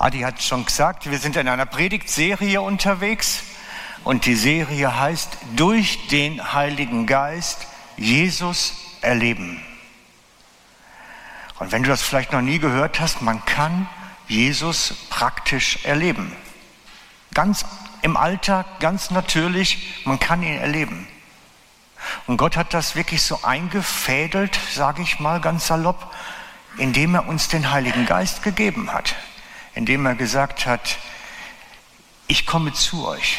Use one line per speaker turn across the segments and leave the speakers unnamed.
Adi hat schon gesagt, wir sind in einer Predigtserie unterwegs und die Serie heißt Durch den Heiligen Geist Jesus erleben. Und wenn du das vielleicht noch nie gehört hast, man kann Jesus praktisch erleben. Ganz im Alltag, ganz natürlich, man kann ihn erleben. Und Gott hat das wirklich so eingefädelt, sage ich mal ganz salopp, indem er uns den Heiligen Geist gegeben hat indem er gesagt hat, ich komme zu euch.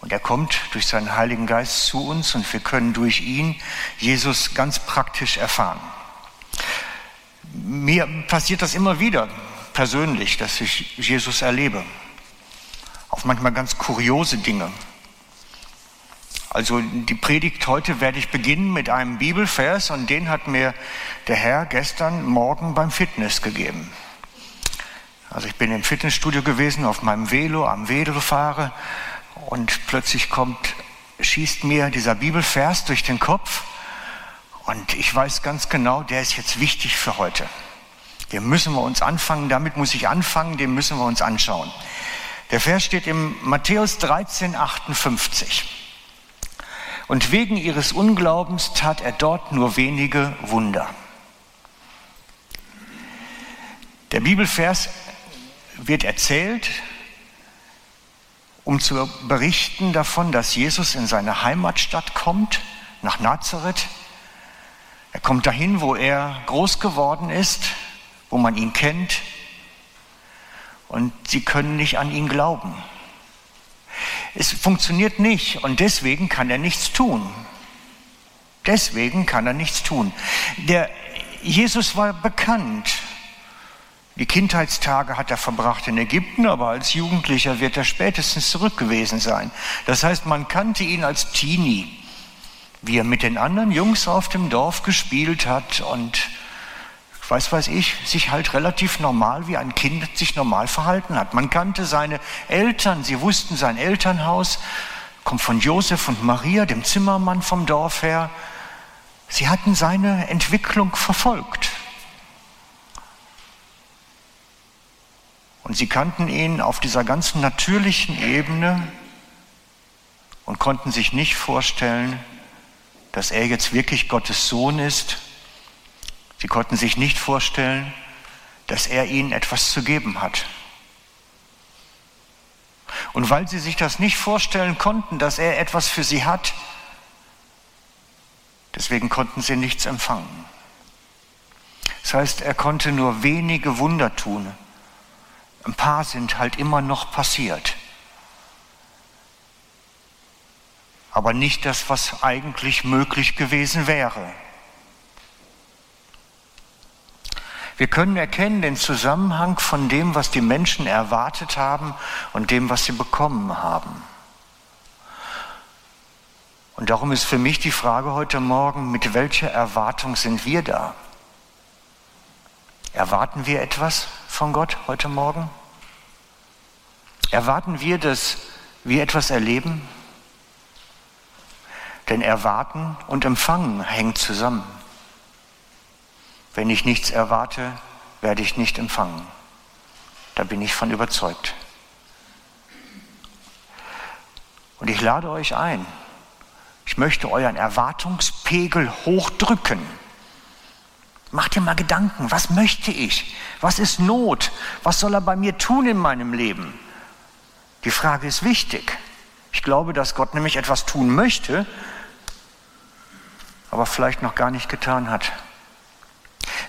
Und er kommt durch seinen Heiligen Geist zu uns und wir können durch ihn Jesus ganz praktisch erfahren. Mir passiert das immer wieder persönlich, dass ich Jesus erlebe. Auf manchmal ganz kuriose Dinge. Also die Predigt heute werde ich beginnen mit einem Bibelvers und den hat mir der Herr gestern Morgen beim Fitness gegeben. Also ich bin im Fitnessstudio gewesen, auf meinem Velo, am Velo fahre und plötzlich kommt, schießt mir dieser Bibelvers durch den Kopf und ich weiß ganz genau, der ist jetzt wichtig für heute. Den müssen wir uns anfangen, damit muss ich anfangen, den müssen wir uns anschauen. Der Vers steht im Matthäus 13, 58. Und wegen ihres Unglaubens tat er dort nur wenige Wunder. Der Bibelvers wird erzählt, um zu berichten davon, dass Jesus in seine Heimatstadt kommt, nach Nazareth. Er kommt dahin, wo er groß geworden ist, wo man ihn kennt. Und sie können nicht an ihn glauben. Es funktioniert nicht und deswegen kann er nichts tun. Deswegen kann er nichts tun. Der Jesus war bekannt. Die Kindheitstage hat er verbracht in Ägypten, aber als Jugendlicher wird er spätestens zurück gewesen sein. Das heißt, man kannte ihn als Teenie, wie er mit den anderen Jungs auf dem Dorf gespielt hat und weiß weiß ich, sich halt relativ normal wie ein Kind sich normal verhalten hat. Man kannte seine Eltern, sie wussten sein Elternhaus, kommt von Josef und Maria, dem Zimmermann vom Dorf her. Sie hatten seine Entwicklung verfolgt. Und sie kannten ihn auf dieser ganzen natürlichen Ebene und konnten sich nicht vorstellen, dass er jetzt wirklich Gottes Sohn ist Sie konnten sich nicht vorstellen, dass er ihnen etwas zu geben hat. Und weil sie sich das nicht vorstellen konnten, dass er etwas für sie hat, deswegen konnten sie nichts empfangen. Das heißt, er konnte nur wenige Wunder tun. Ein paar sind halt immer noch passiert. Aber nicht das, was eigentlich möglich gewesen wäre. Wir können erkennen den Zusammenhang von dem, was die Menschen erwartet haben und dem, was sie bekommen haben. Und darum ist für mich die Frage heute Morgen, mit welcher Erwartung sind wir da? Erwarten wir etwas von Gott heute Morgen? Erwarten wir, dass wir etwas erleben? Denn Erwarten und Empfangen hängt zusammen. Wenn ich nichts erwarte, werde ich nicht empfangen. Da bin ich von überzeugt. Und ich lade euch ein. Ich möchte euren Erwartungspegel hochdrücken. Macht dir mal Gedanken, was möchte ich? Was ist Not? Was soll er bei mir tun in meinem Leben? Die Frage ist wichtig. Ich glaube, dass Gott nämlich etwas tun möchte, aber vielleicht noch gar nicht getan hat.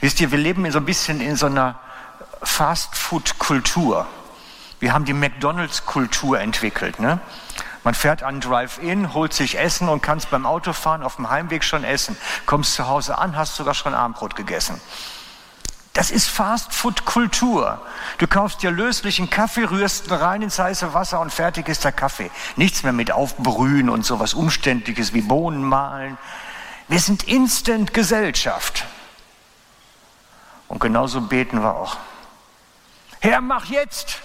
Wisst ihr, wir leben so ein bisschen in so einer Fast-Food-Kultur. Wir haben die McDonalds-Kultur entwickelt. Ne? Man fährt an Drive-In, holt sich Essen und kann es beim Autofahren auf dem Heimweg schon essen. Kommst zu Hause an, hast sogar schon Abendbrot gegessen. Das ist Fast-Food-Kultur. Du kaufst dir löslichen Kaffee, rührst ihn rein ins heiße Wasser und fertig ist der Kaffee. Nichts mehr mit Aufbrühen und sowas Umständliches wie Bohnen mahlen. Wir sind Instant-Gesellschaft. Und genauso beten wir auch. Herr, mach jetzt!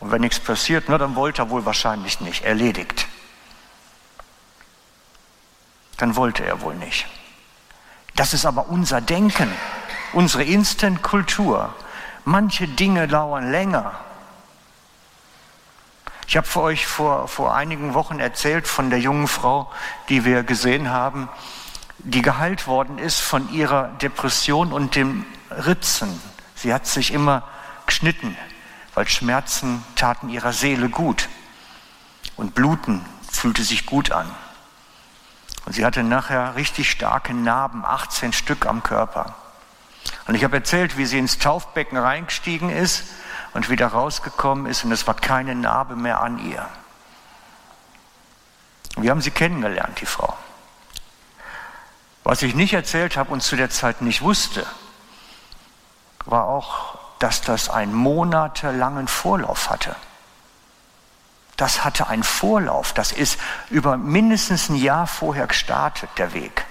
Und wenn nichts passiert, na, dann wollte er wohl wahrscheinlich nicht. Erledigt. Dann wollte er wohl nicht. Das ist aber unser Denken. unsere Instant-Kultur. Manche Dinge dauern länger. Ich habe für euch vor, vor einigen Wochen erzählt von der jungen Frau, die wir gesehen haben, die geheilt worden ist von ihrer Depression und dem Ritzen. Sie hat sich immer geschnitten, weil Schmerzen taten ihrer Seele gut. Und Bluten fühlte sich gut an. Und sie hatte nachher richtig starke Narben, 18 Stück am Körper. Und ich habe erzählt, wie sie ins Taufbecken reingestiegen ist und wieder rausgekommen ist und es war keine Narbe mehr an ihr. Wir haben sie kennengelernt, die Frau. Was ich nicht erzählt habe und zu der Zeit nicht wusste, war auch, dass das einen monatelangen Vorlauf hatte. Das hatte einen Vorlauf. Das ist über mindestens ein Jahr vorher gestartet, der Weg.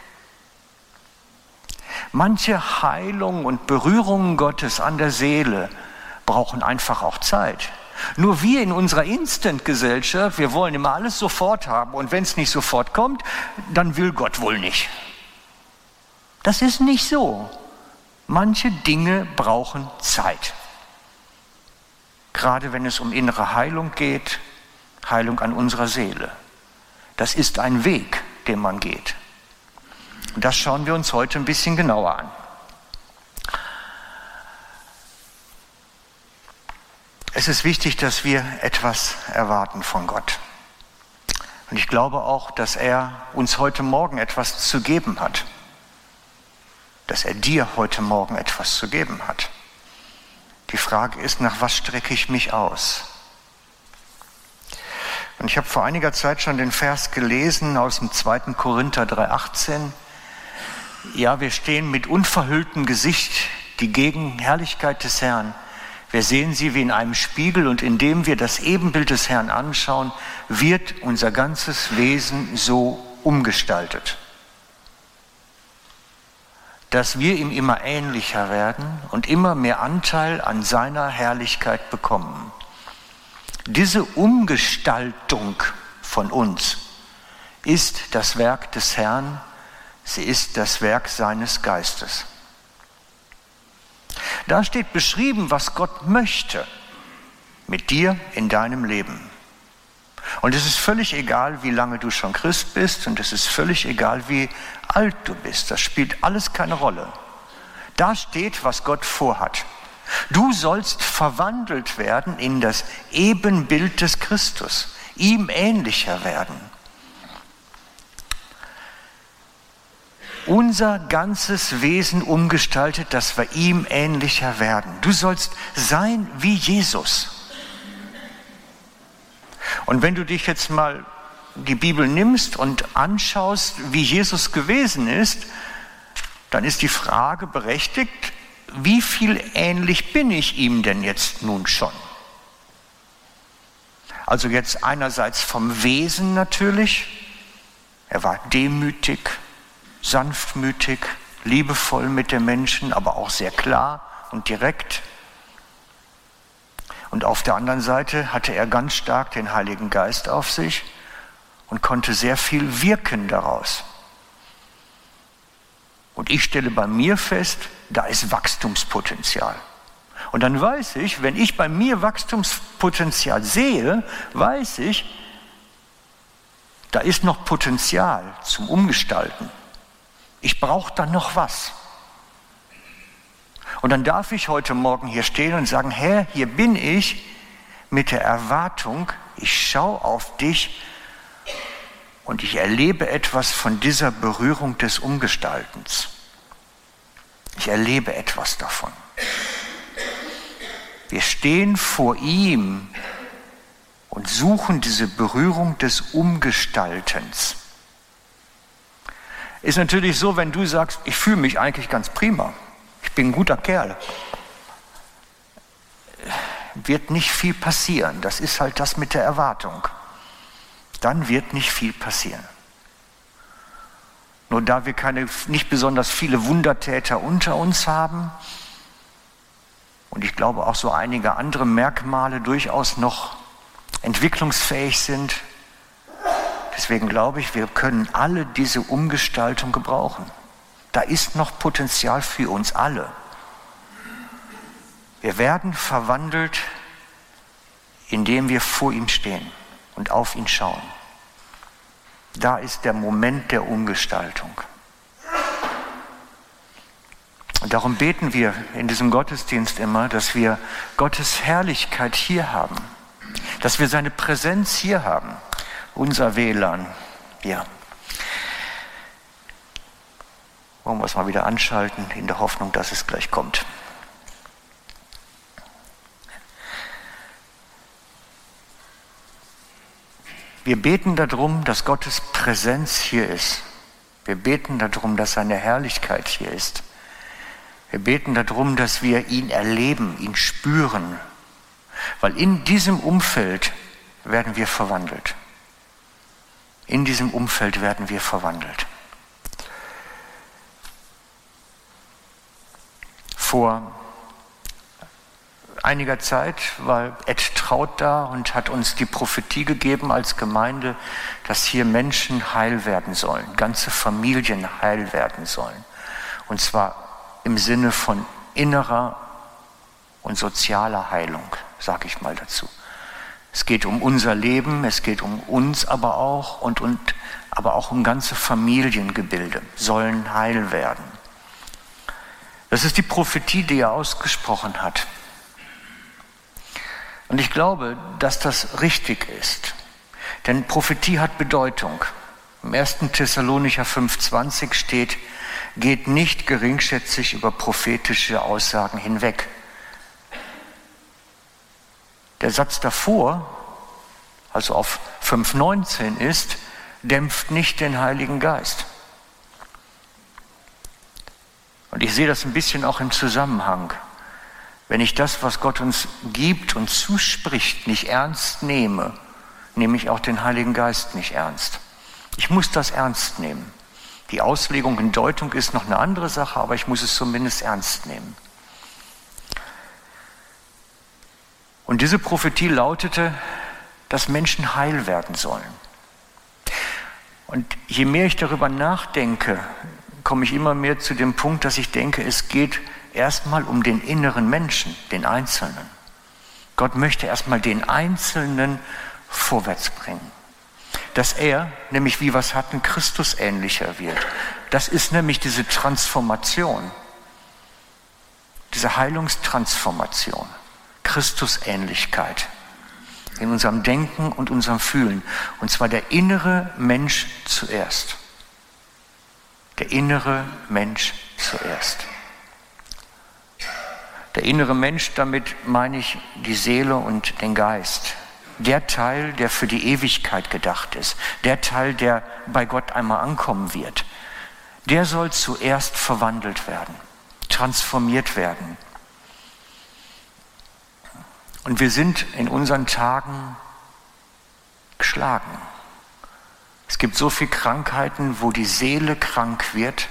Manche Heilungen und Berührungen Gottes an der Seele brauchen einfach auch Zeit. Nur wir in unserer Instant-Gesellschaft, wir wollen immer alles sofort haben und wenn es nicht sofort kommt, dann will Gott wohl nicht. Das ist nicht so. Manche Dinge brauchen Zeit. Gerade wenn es um innere Heilung geht, Heilung an unserer Seele. Das ist ein Weg, den man geht. Und das schauen wir uns heute ein bisschen genauer an. Es ist wichtig, dass wir etwas erwarten von Gott. Und ich glaube auch, dass er uns heute Morgen etwas zu geben hat dass er dir heute Morgen etwas zu geben hat. Die Frage ist, nach was strecke ich mich aus? Und ich habe vor einiger Zeit schon den Vers gelesen aus dem 2. Korinther 3,18. Ja, wir stehen mit unverhülltem Gesicht die Gegenherrlichkeit des Herrn. Wir sehen sie wie in einem Spiegel und indem wir das Ebenbild des Herrn anschauen, wird unser ganzes Wesen so umgestaltet dass wir ihm immer ähnlicher werden und immer mehr Anteil an seiner Herrlichkeit bekommen. Diese Umgestaltung von uns ist das Werk des Herrn, sie ist das Werk seines Geistes. Da steht beschrieben, was Gott möchte mit dir in deinem Leben. Und es ist völlig egal, wie lange du schon Christ bist und es ist völlig egal, wie alt du bist. Das spielt alles keine Rolle. Da steht, was Gott vorhat. Du sollst verwandelt werden in das Ebenbild des Christus, ihm ähnlicher werden. Unser ganzes Wesen umgestaltet, dass wir ihm ähnlicher werden. Du sollst sein wie Jesus. Und wenn du dich jetzt mal die Bibel nimmst und anschaust, wie Jesus gewesen ist, dann ist die Frage berechtigt, wie viel ähnlich bin ich ihm denn jetzt nun schon? Also jetzt einerseits vom Wesen natürlich, er war demütig, sanftmütig, liebevoll mit den Menschen, aber auch sehr klar und direkt. Und auf der anderen Seite hatte er ganz stark den Heiligen Geist auf sich und konnte sehr viel wirken daraus. Und ich stelle bei mir fest, da ist Wachstumspotenzial. Und dann weiß ich, wenn ich bei mir Wachstumspotenzial sehe, weiß ich, da ist noch Potenzial zum Umgestalten. Ich brauche da noch was. Und dann darf ich heute Morgen hier stehen und sagen, Herr, hier bin ich mit der Erwartung, ich schaue auf dich und ich erlebe etwas von dieser Berührung des Umgestaltens. Ich erlebe etwas davon. Wir stehen vor ihm und suchen diese Berührung des Umgestaltens. Ist natürlich so, wenn du sagst, ich fühle mich eigentlich ganz prima ich bin ein guter Kerl. Wird nicht viel passieren. Das ist halt das mit der Erwartung. Dann wird nicht viel passieren. Nur da wir keine, nicht besonders viele Wundertäter unter uns haben und ich glaube auch so einige andere Merkmale durchaus noch entwicklungsfähig sind, deswegen glaube ich, wir können alle diese Umgestaltung gebrauchen. Da ist noch Potenzial für uns alle. Wir werden verwandelt, indem wir vor ihm stehen und auf ihn schauen. Da ist der Moment der Umgestaltung. Und darum beten wir in diesem Gottesdienst immer, dass wir Gottes Herrlichkeit hier haben, dass wir seine Präsenz hier haben, unser WLAN. Ja. Wollen wir es mal wieder anschalten, in der Hoffnung, dass es gleich kommt. Wir beten darum, dass Gottes Präsenz hier ist. Wir beten darum, dass seine Herrlichkeit hier ist. Wir beten darum, dass wir ihn erleben, ihn spüren, weil in diesem Umfeld werden wir verwandelt. In diesem Umfeld werden wir verwandelt. Vor einiger Zeit war Ed Traut da und hat uns die Prophetie gegeben als Gemeinde, dass hier Menschen heil werden sollen, ganze Familien heil werden sollen. Und zwar im Sinne von innerer und sozialer Heilung, sage ich mal dazu. Es geht um unser Leben, es geht um uns aber auch und, und aber auch um ganze Familiengebilde sollen heil werden. Das ist die Prophetie, die er ausgesprochen hat. Und ich glaube, dass das richtig ist. Denn Prophetie hat Bedeutung. Im 1. Thessalonicher 5,20 steht, geht nicht geringschätzig über prophetische Aussagen hinweg. Der Satz davor, also auf 5,19 ist, dämpft nicht den Heiligen Geist. Und ich sehe das ein bisschen auch im Zusammenhang. Wenn ich das, was Gott uns gibt und zuspricht, nicht ernst nehme, nehme ich auch den Heiligen Geist nicht ernst. Ich muss das ernst nehmen. Die Auslegung und Deutung ist noch eine andere Sache, aber ich muss es zumindest ernst nehmen. Und diese Prophetie lautete, dass Menschen heil werden sollen. Und je mehr ich darüber nachdenke, komme ich immer mehr zu dem Punkt, dass ich denke, es geht erstmal um den inneren Menschen, den Einzelnen. Gott möchte erstmal den Einzelnen vorwärts bringen dass er, nämlich wie wir es hatten, Christus ähnlicher wird. Das ist nämlich diese Transformation, diese Heilungstransformation, Christusähnlichkeit in unserem Denken und unserem Fühlen. Und zwar der innere Mensch zuerst. Der innere Mensch zuerst. Der innere Mensch, damit meine ich die Seele und den Geist der Teil, der für die Ewigkeit gedacht ist, der Teil, der bei Gott einmal ankommen wird, der soll zuerst verwandelt werden, transformiert werden. Und wir sind in unseren Tagen geschlagen. Es gibt so viele Krankheiten, wo die Seele krank wird,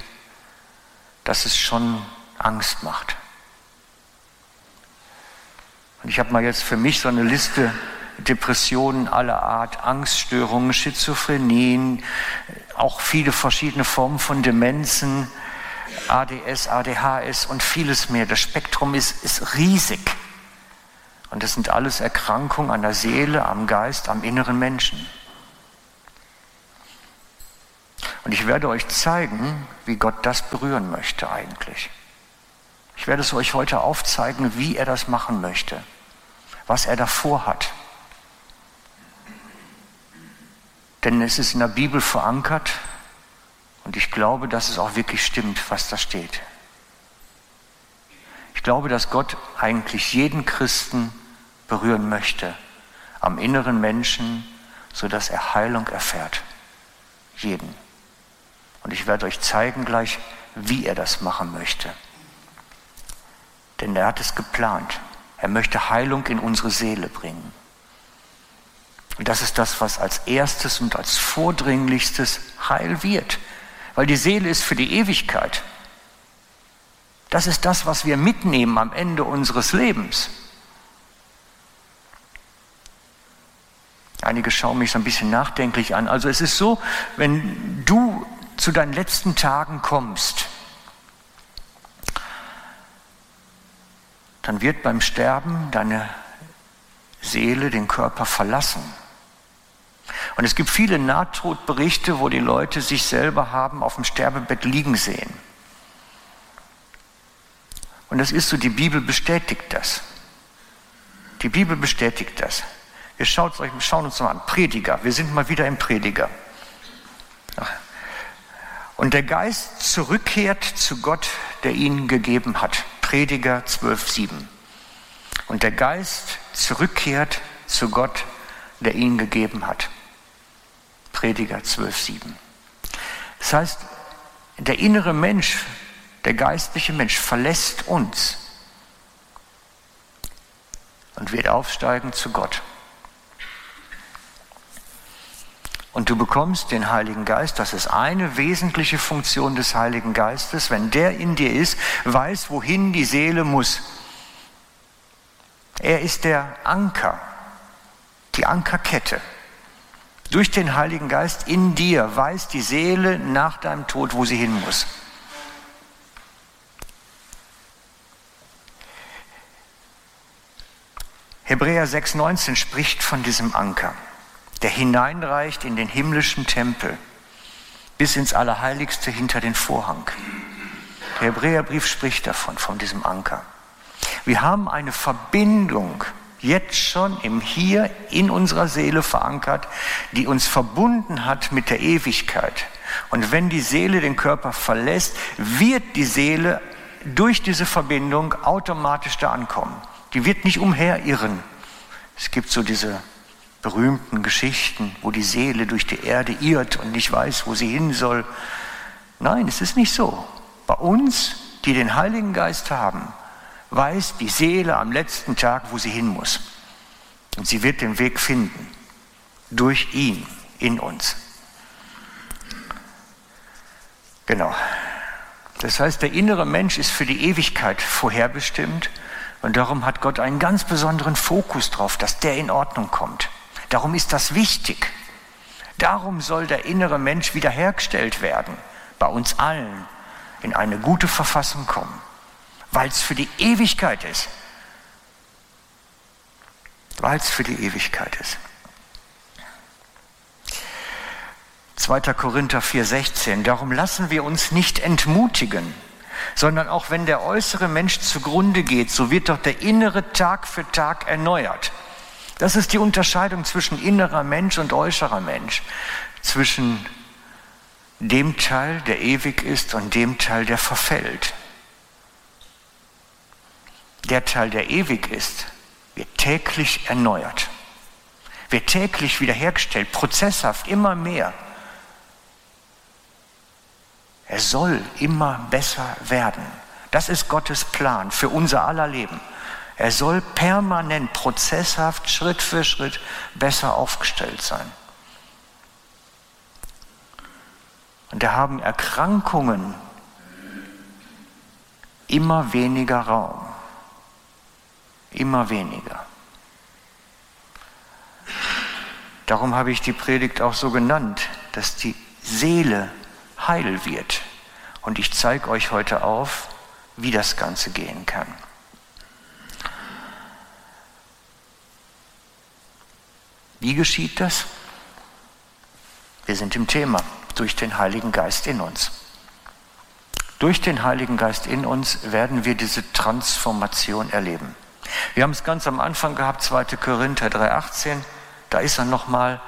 dass es schon Angst macht. Und ich habe mal jetzt für mich so eine Liste Depressionen aller Art, Angststörungen, Schizophrenien, auch viele verschiedene Formen von Demenzen, ADS, ADHS und vieles mehr. Das Spektrum ist, ist riesig. Und das sind alles Erkrankungen an der Seele, am Geist, am inneren Menschen. Und ich werde euch zeigen, wie Gott das berühren möchte eigentlich. Ich werde es euch heute aufzeigen, wie er das machen möchte, was er davor hat. Denn es ist in der Bibel verankert und ich glaube, dass es auch wirklich stimmt, was da steht. Ich glaube, dass Gott eigentlich jeden Christen berühren möchte, am inneren Menschen, sodass er Heilung erfährt. Jeden. Und ich werde euch zeigen gleich, wie er das machen möchte. Denn er hat es geplant. Er möchte Heilung in unsere Seele bringen. Und das ist das, was als erstes und als vordringlichstes heil wird. Weil die Seele ist für die Ewigkeit. Das ist das, was wir mitnehmen am Ende unseres Lebens. Einige schauen mich so ein bisschen nachdenklich an. Also es ist so, wenn du zu deinen letzten Tagen kommst, dann wird beim Sterben deine Seele den Körper verlassen. Und es gibt viele Nahtodberichte, wo die Leute sich selber haben auf dem Sterbebett liegen sehen. Und das ist so, die Bibel bestätigt das. Die Bibel bestätigt das. Wir schauen uns mal an, Prediger, wir sind mal wieder im Prediger. Ach. Und der Geist zurückkehrt zu Gott, der ihn gegeben hat. Prediger 12,7. Und der Geist zurückkehrt zu Gott, der ihn gegeben hat. Prediger 12,7. Das heißt, der innere Mensch, der geistliche Mensch verlässt uns und wird aufsteigen zu Gott. Und du bekommst den Heiligen Geist, das ist eine wesentliche Funktion des Heiligen Geistes. Wenn der in dir ist, weiß, wohin die Seele muss. Er ist der Anker, die Ankerkette. Durch den Heiligen Geist in dir weiß die Seele nach deinem Tod, wo sie hin muss. Hebräer 6,19 spricht von diesem Anker der hineinreicht in den himmlischen Tempel bis ins Allerheiligste hinter den Vorhang. Der Hebräerbrief spricht davon, von diesem Anker. Wir haben eine Verbindung jetzt schon im Hier in unserer Seele verankert, die uns verbunden hat mit der Ewigkeit. Und wenn die Seele den Körper verlässt, wird die Seele durch diese Verbindung automatisch da ankommen. Die wird nicht umherirren. Es gibt so diese berühmten Geschichten, wo die Seele durch die Erde irrt und nicht weiß, wo sie hin soll. Nein, es ist nicht so. Bei uns, die den Heiligen Geist haben, weiß die Seele am letzten Tag, wo sie hin muss. Und sie wird den Weg finden. Durch ihn, in uns. Genau. Das heißt, der innere Mensch ist für die Ewigkeit vorherbestimmt und darum hat Gott einen ganz besonderen Fokus drauf, dass der in Ordnung kommt. Darum ist das wichtig. Darum soll der innere Mensch wiederhergestellt werden, bei uns allen in eine gute Verfassung kommen, weil es für die Ewigkeit ist. Weil es für die Ewigkeit ist. 2. Korinther 4:16, darum lassen wir uns nicht entmutigen, sondern auch wenn der äußere Mensch zugrunde geht, so wird doch der innere Tag für Tag erneuert. Das ist die Unterscheidung zwischen innerer Mensch und äußerer Mensch, zwischen dem Teil, der ewig ist, und dem Teil, der verfällt. Der Teil, der ewig ist, wird täglich erneuert, wird täglich wiederhergestellt, prozesshaft, immer mehr. Er soll immer besser werden. Das ist Gottes Plan für unser aller Leben. Er soll permanent, prozesshaft, Schritt für Schritt besser aufgestellt sein. Und da haben Erkrankungen immer weniger Raum. Immer weniger. Darum habe ich die Predigt auch so genannt, dass die Seele heil wird. Und ich zeige euch heute auf, wie das Ganze gehen kann. Wie geschieht das? Wir sind im Thema, durch den Heiligen Geist in uns. Durch den Heiligen Geist in uns werden wir diese Transformation erleben. Wir haben es ganz am Anfang gehabt, 2. Korinther 3,18, da ist er nochmal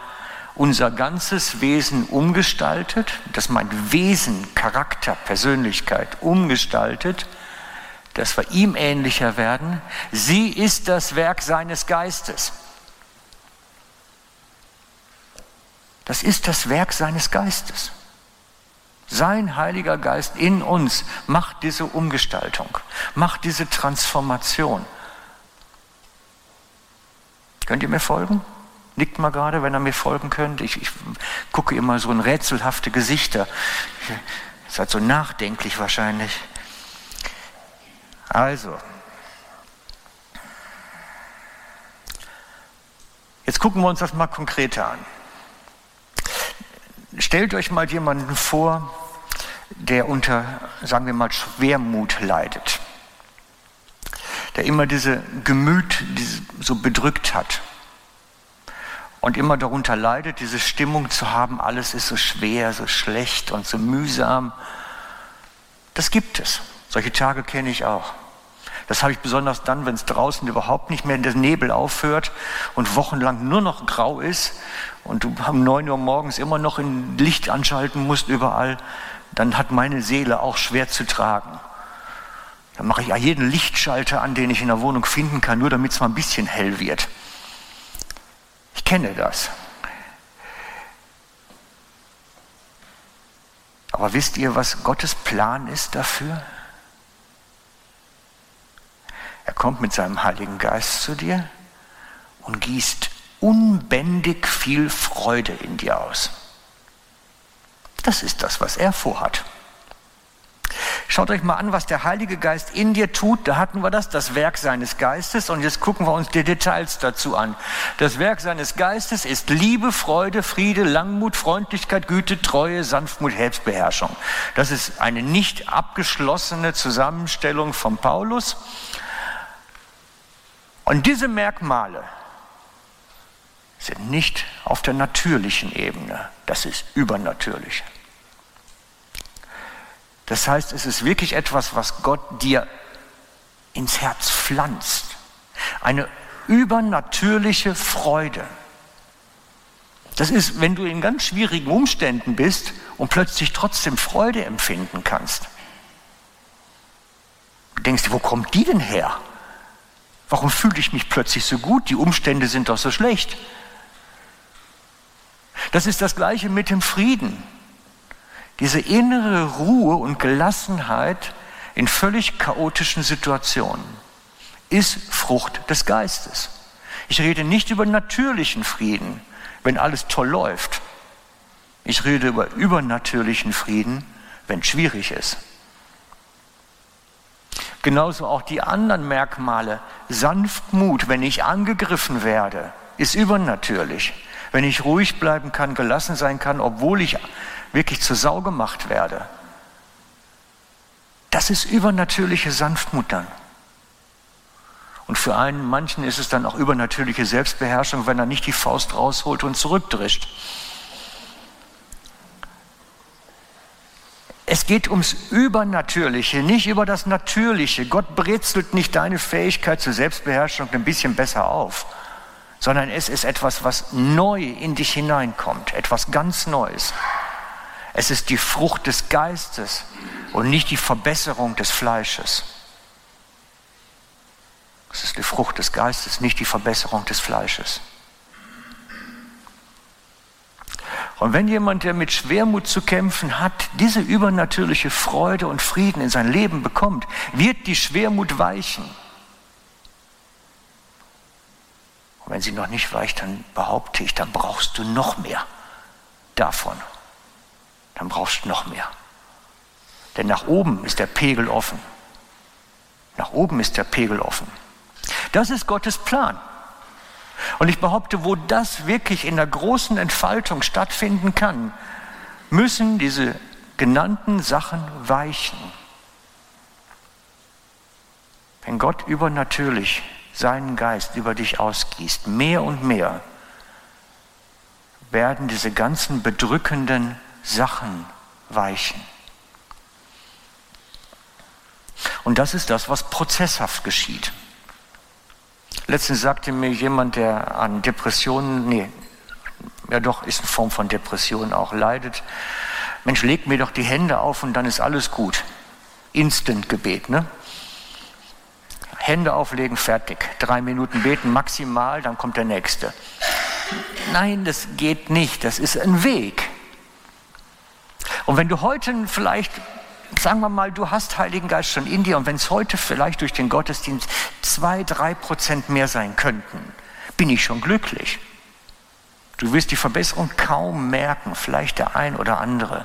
unser ganzes Wesen umgestaltet, das meint Wesen, Charakter, Persönlichkeit umgestaltet, dass wir ihm ähnlicher werden. Sie ist das Werk seines Geistes. Das ist das Werk seines Geistes. Sein Heiliger Geist in uns macht diese Umgestaltung, macht diese Transformation. Könnt ihr mir folgen? Nickt mal gerade, wenn ihr mir folgen könnt. Ich, ich gucke immer so in rätselhafte Gesichter. Ihr seid so nachdenklich wahrscheinlich. Also, jetzt gucken wir uns das mal konkreter an. Stellt euch mal jemanden vor, der unter, sagen wir mal, Schwermut leidet. der immer diese Gemüt so bedrückt hat und immer darunter leidet, diese Stimmung zu haben, alles ist so schwer, so schlecht und so mühsam. Das gibt es. Solche Tage kenne ich auch. Das habe ich besonders dann, wenn es draußen überhaupt nicht mehr der Nebel aufhört und wochenlang nur noch grau ist und du um neun Uhr morgens immer noch ein Licht anschalten musst überall, dann hat meine Seele auch schwer zu tragen. Dann mache ich ja jeden Lichtschalter an, den ich in der Wohnung finden kann, nur damit es mal ein bisschen hell wird. Ich kenne das. Aber wisst ihr, was Gottes Plan ist dafür? Er kommt mit seinem Heiligen Geist zu dir und gießt unbändig viel Freude in dir aus. Das ist das, was er vorhat. Schaut euch mal an, was der Heilige Geist in dir tut. Da hatten wir das, das Werk seines Geistes. Und jetzt gucken wir uns die Details dazu an. Das Werk seines Geistes ist Liebe, Freude, Friede, Langmut, Freundlichkeit, Güte, Treue, Sanftmut, Selbstbeherrschung. Das ist eine nicht abgeschlossene Zusammenstellung von Paulus. Und diese Merkmale sind nicht auf der natürlichen Ebene, das ist übernatürlich. Das heißt, es ist wirklich etwas, was Gott dir ins Herz pflanzt. Eine übernatürliche Freude. Das ist, wenn du in ganz schwierigen Umständen bist und plötzlich trotzdem Freude empfinden kannst. Du denkst, wo kommt die denn her? Warum fühle ich mich plötzlich so gut? Die Umstände sind doch so schlecht. Das ist das gleiche mit dem Frieden. Diese innere Ruhe und Gelassenheit in völlig chaotischen Situationen ist Frucht des Geistes. Ich rede nicht über natürlichen Frieden, wenn alles toll läuft. Ich rede über übernatürlichen Frieden, wenn es schwierig ist. Genauso auch die anderen Merkmale. Sanftmut, wenn ich angegriffen werde, ist übernatürlich. Wenn ich ruhig bleiben kann, gelassen sein kann, obwohl ich wirklich zur Sau gemacht werde. Das ist übernatürliche Sanftmut dann. Und für einen manchen ist es dann auch übernatürliche Selbstbeherrschung, wenn er nicht die Faust rausholt und zurückdrischt. Es geht ums Übernatürliche, nicht über das Natürliche. Gott brezelt nicht deine Fähigkeit zur Selbstbeherrschung ein bisschen besser auf, sondern es ist etwas, was neu in dich hineinkommt, etwas ganz Neues. Es ist die Frucht des Geistes und nicht die Verbesserung des Fleisches. Es ist die Frucht des Geistes, nicht die Verbesserung des Fleisches. Und wenn jemand, der mit Schwermut zu kämpfen hat, diese übernatürliche Freude und Frieden in sein Leben bekommt, wird die Schwermut weichen. Und wenn sie noch nicht weicht, dann behaupte ich, dann brauchst du noch mehr davon. Dann brauchst du noch mehr. Denn nach oben ist der Pegel offen. Nach oben ist der Pegel offen. Das ist Gottes Plan. Und ich behaupte, wo das wirklich in der großen Entfaltung stattfinden kann, müssen diese genannten Sachen weichen. Wenn Gott übernatürlich seinen Geist über dich ausgießt, mehr und mehr, werden diese ganzen bedrückenden Sachen weichen. Und das ist das, was prozesshaft geschieht. Letztens sagte mir jemand, der an Depressionen, nee, ja doch, ist eine Form von Depression auch leidet. Mensch, leg mir doch die Hände auf und dann ist alles gut. Instant-Gebet, ne? Hände auflegen, fertig. Drei Minuten beten maximal, dann kommt der nächste. Nein, das geht nicht. Das ist ein Weg. Und wenn du heute vielleicht sagen wir mal, du hast Heiligen Geist schon in dir und wenn es heute vielleicht durch den Gottesdienst zwei, drei Prozent mehr sein könnten, bin ich schon glücklich. Du wirst die Verbesserung kaum merken, vielleicht der ein oder andere.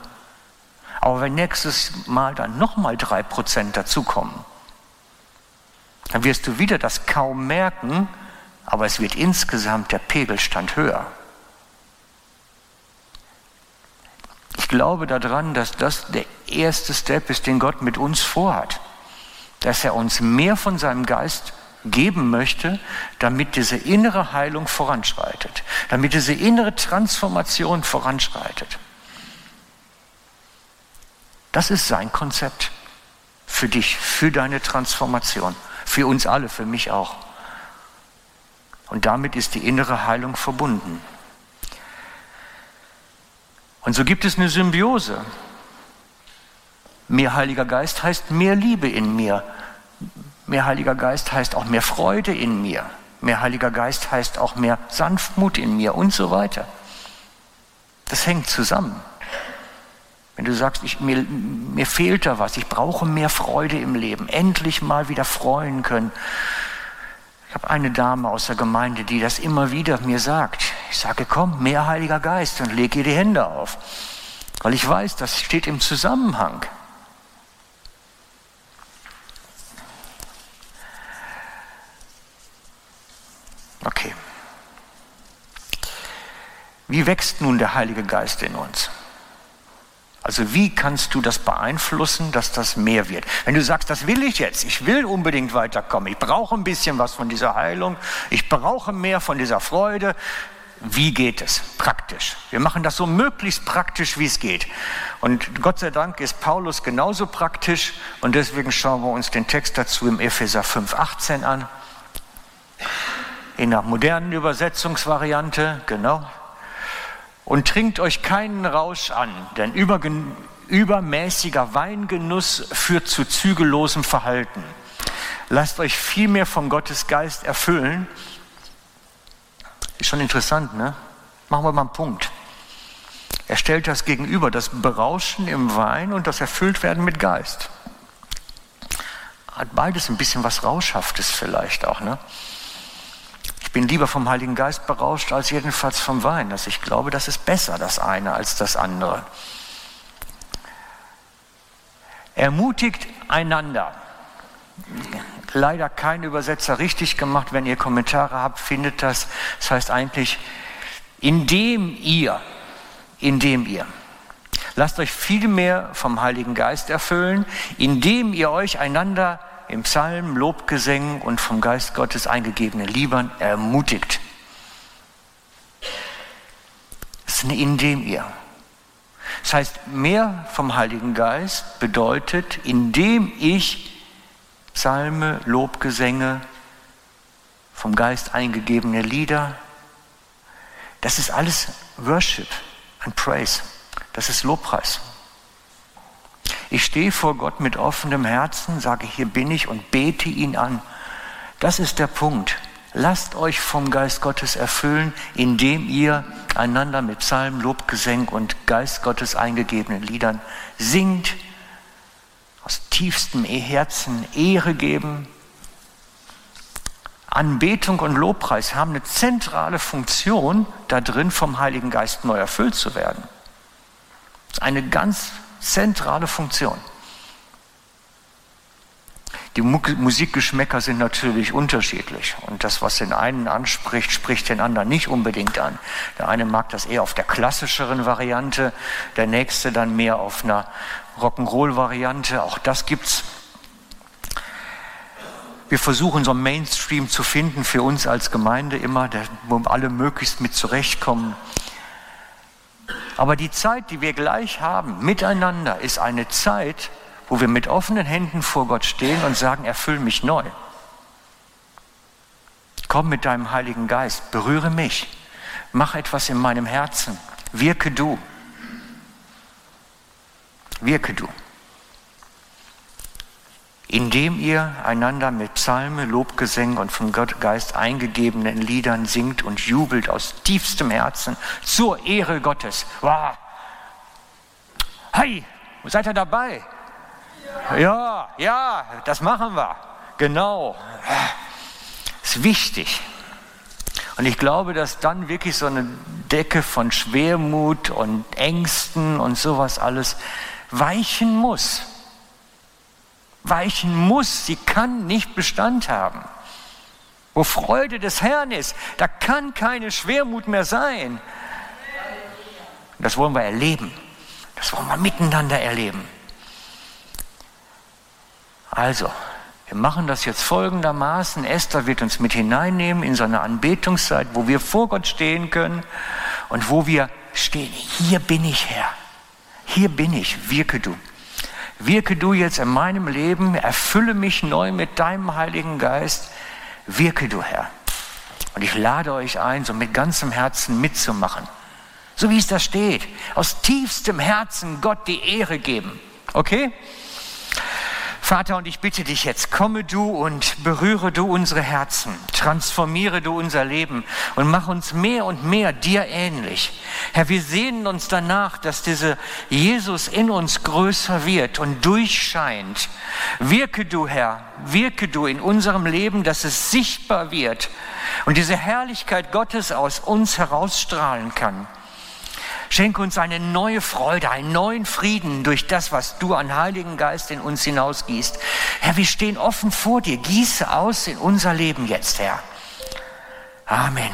Aber wenn nächstes Mal dann nochmal drei Prozent dazukommen, dann wirst du wieder das kaum merken, aber es wird insgesamt der Pegelstand höher. Ich glaube daran, dass das der erste Step ist, den Gott mit uns vorhat. Dass er uns mehr von seinem Geist geben möchte, damit diese innere Heilung voranschreitet, damit diese innere Transformation voranschreitet. Das ist sein Konzept für dich, für deine Transformation, für uns alle, für mich auch. Und damit ist die innere Heilung verbunden. Und so gibt es eine Symbiose. Mehr Heiliger Geist heißt mehr Liebe in mir. Mehr Heiliger Geist heißt auch mehr Freude in mir. Mehr Heiliger Geist heißt auch mehr Sanftmut in mir und so weiter. Das hängt zusammen. Wenn du sagst, ich, mir, mir fehlt da was, ich brauche mehr Freude im Leben, endlich mal wieder freuen können. Ich habe eine Dame aus der Gemeinde, die das immer wieder mir sagt. Ich sage, komm, mehr Heiliger Geist und leg ihr die Hände auf. Weil ich weiß, das steht im Zusammenhang. Okay. Wie wächst nun der Heilige Geist in uns? Also wie kannst du das beeinflussen, dass das mehr wird? Wenn du sagst, das will ich jetzt, ich will unbedingt weiterkommen, ich brauche ein bisschen was von dieser Heilung, ich brauche mehr von dieser Freude, wie geht es praktisch? Wir machen das so möglichst praktisch, wie es geht. Und Gott sei Dank ist Paulus genauso praktisch und deswegen schauen wir uns den Text dazu im Epheser 5,18 an. In der modernen Übersetzungsvariante, genau und trinkt euch keinen Rausch an, denn übermäßiger Weingenuss führt zu zügellosem Verhalten. Lasst euch vielmehr vom Gottes Geist erfüllen. Ist schon interessant, ne? Machen wir mal einen Punkt. Er stellt das gegenüber, das Berauschen im Wein und das Erfülltwerden mit Geist. Hat beides ein bisschen was Rauschhaftes vielleicht auch, ne? bin lieber vom Heiligen Geist berauscht als jedenfalls vom Wein. Also ich glaube, das ist besser, das eine als das andere. Ermutigt einander. Leider kein Übersetzer richtig gemacht. Wenn ihr Kommentare habt, findet das. Das heißt eigentlich, indem ihr, indem ihr. Lasst euch viel mehr vom Heiligen Geist erfüllen, indem ihr euch einander im Psalm, Lobgesängen und vom Geist Gottes eingegebene Liebern ermutigt. Das ist eine indem ihr. Das heißt, mehr vom Heiligen Geist bedeutet, indem ich Psalme, Lobgesänge, vom Geist eingegebene Lieder, das ist alles Worship and Praise. Das ist Lobpreis. Ich stehe vor Gott mit offenem Herzen, sage, hier bin ich und bete ihn an. Das ist der Punkt. Lasst euch vom Geist Gottes erfüllen, indem ihr einander mit Psalmen, Lobgesängen und Geist Gottes eingegebenen Liedern singt, tiefstem Herzen Ehre geben. Anbetung und Lobpreis haben eine zentrale Funktion, da drin vom Heiligen Geist neu erfüllt zu werden. Das ist eine ganz zentrale Funktion. Die Musikgeschmäcker sind natürlich unterschiedlich und das, was den einen anspricht, spricht den anderen nicht unbedingt an. Der eine mag das eher auf der klassischeren Variante, der nächste dann mehr auf einer Rock'n'Roll-Variante. Auch das gibt's. Wir versuchen so einen Mainstream zu finden für uns als Gemeinde immer, wo alle möglichst mit zurechtkommen. Aber die Zeit, die wir gleich haben, miteinander, ist eine Zeit, wo wir mit offenen Händen vor Gott stehen und sagen, erfüll mich neu. Komm mit deinem Heiligen Geist, berühre mich, mach etwas in meinem Herzen, wirke du. Wirke du indem ihr einander mit Psalme, Lobgesängen und vom Geist eingegebenen Liedern singt und jubelt aus tiefstem Herzen zur Ehre Gottes. Wow. Hey, seid ihr dabei? Ja, ja, das machen wir. Genau. Ist wichtig. Und ich glaube, dass dann wirklich so eine Decke von Schwermut und Ängsten und sowas alles weichen muss weichen muss. Sie kann nicht Bestand haben. Wo Freude des Herrn ist, da kann keine Schwermut mehr sein. Das wollen wir erleben. Das wollen wir miteinander erleben. Also, Wir machen das jetzt folgendermaßen. Esther wird uns mit hineinnehmen in so eine Anbetungszeit, wo wir vor Gott stehen können und wo wir stehen. Hier bin ich, Herr. Hier bin ich. Wirke du. Wirke du jetzt in meinem Leben. Erfülle mich neu mit deinem Heiligen Geist. Wirke du, Herr. Und ich lade euch ein, so mit ganzem Herzen mitzumachen. So wie es da steht. Aus tiefstem Herzen Gott die Ehre geben. Okay? Vater, und ich bitte dich jetzt, komme du und berühre du unsere Herzen, transformiere du unser Leben und mach uns mehr und mehr dir ähnlich. Herr, wir sehnen uns danach, dass dieser Jesus in uns größer wird und durchscheint. Wirke du, Herr, wirke du in unserem Leben, dass es sichtbar wird und diese Herrlichkeit Gottes aus uns herausstrahlen kann. Schenke uns eine neue Freude, einen neuen Frieden durch das, was du an Heiligen Geist in uns hinausgießt. Herr, wir stehen offen vor dir. Gieße aus in unser Leben jetzt, Herr. Amen.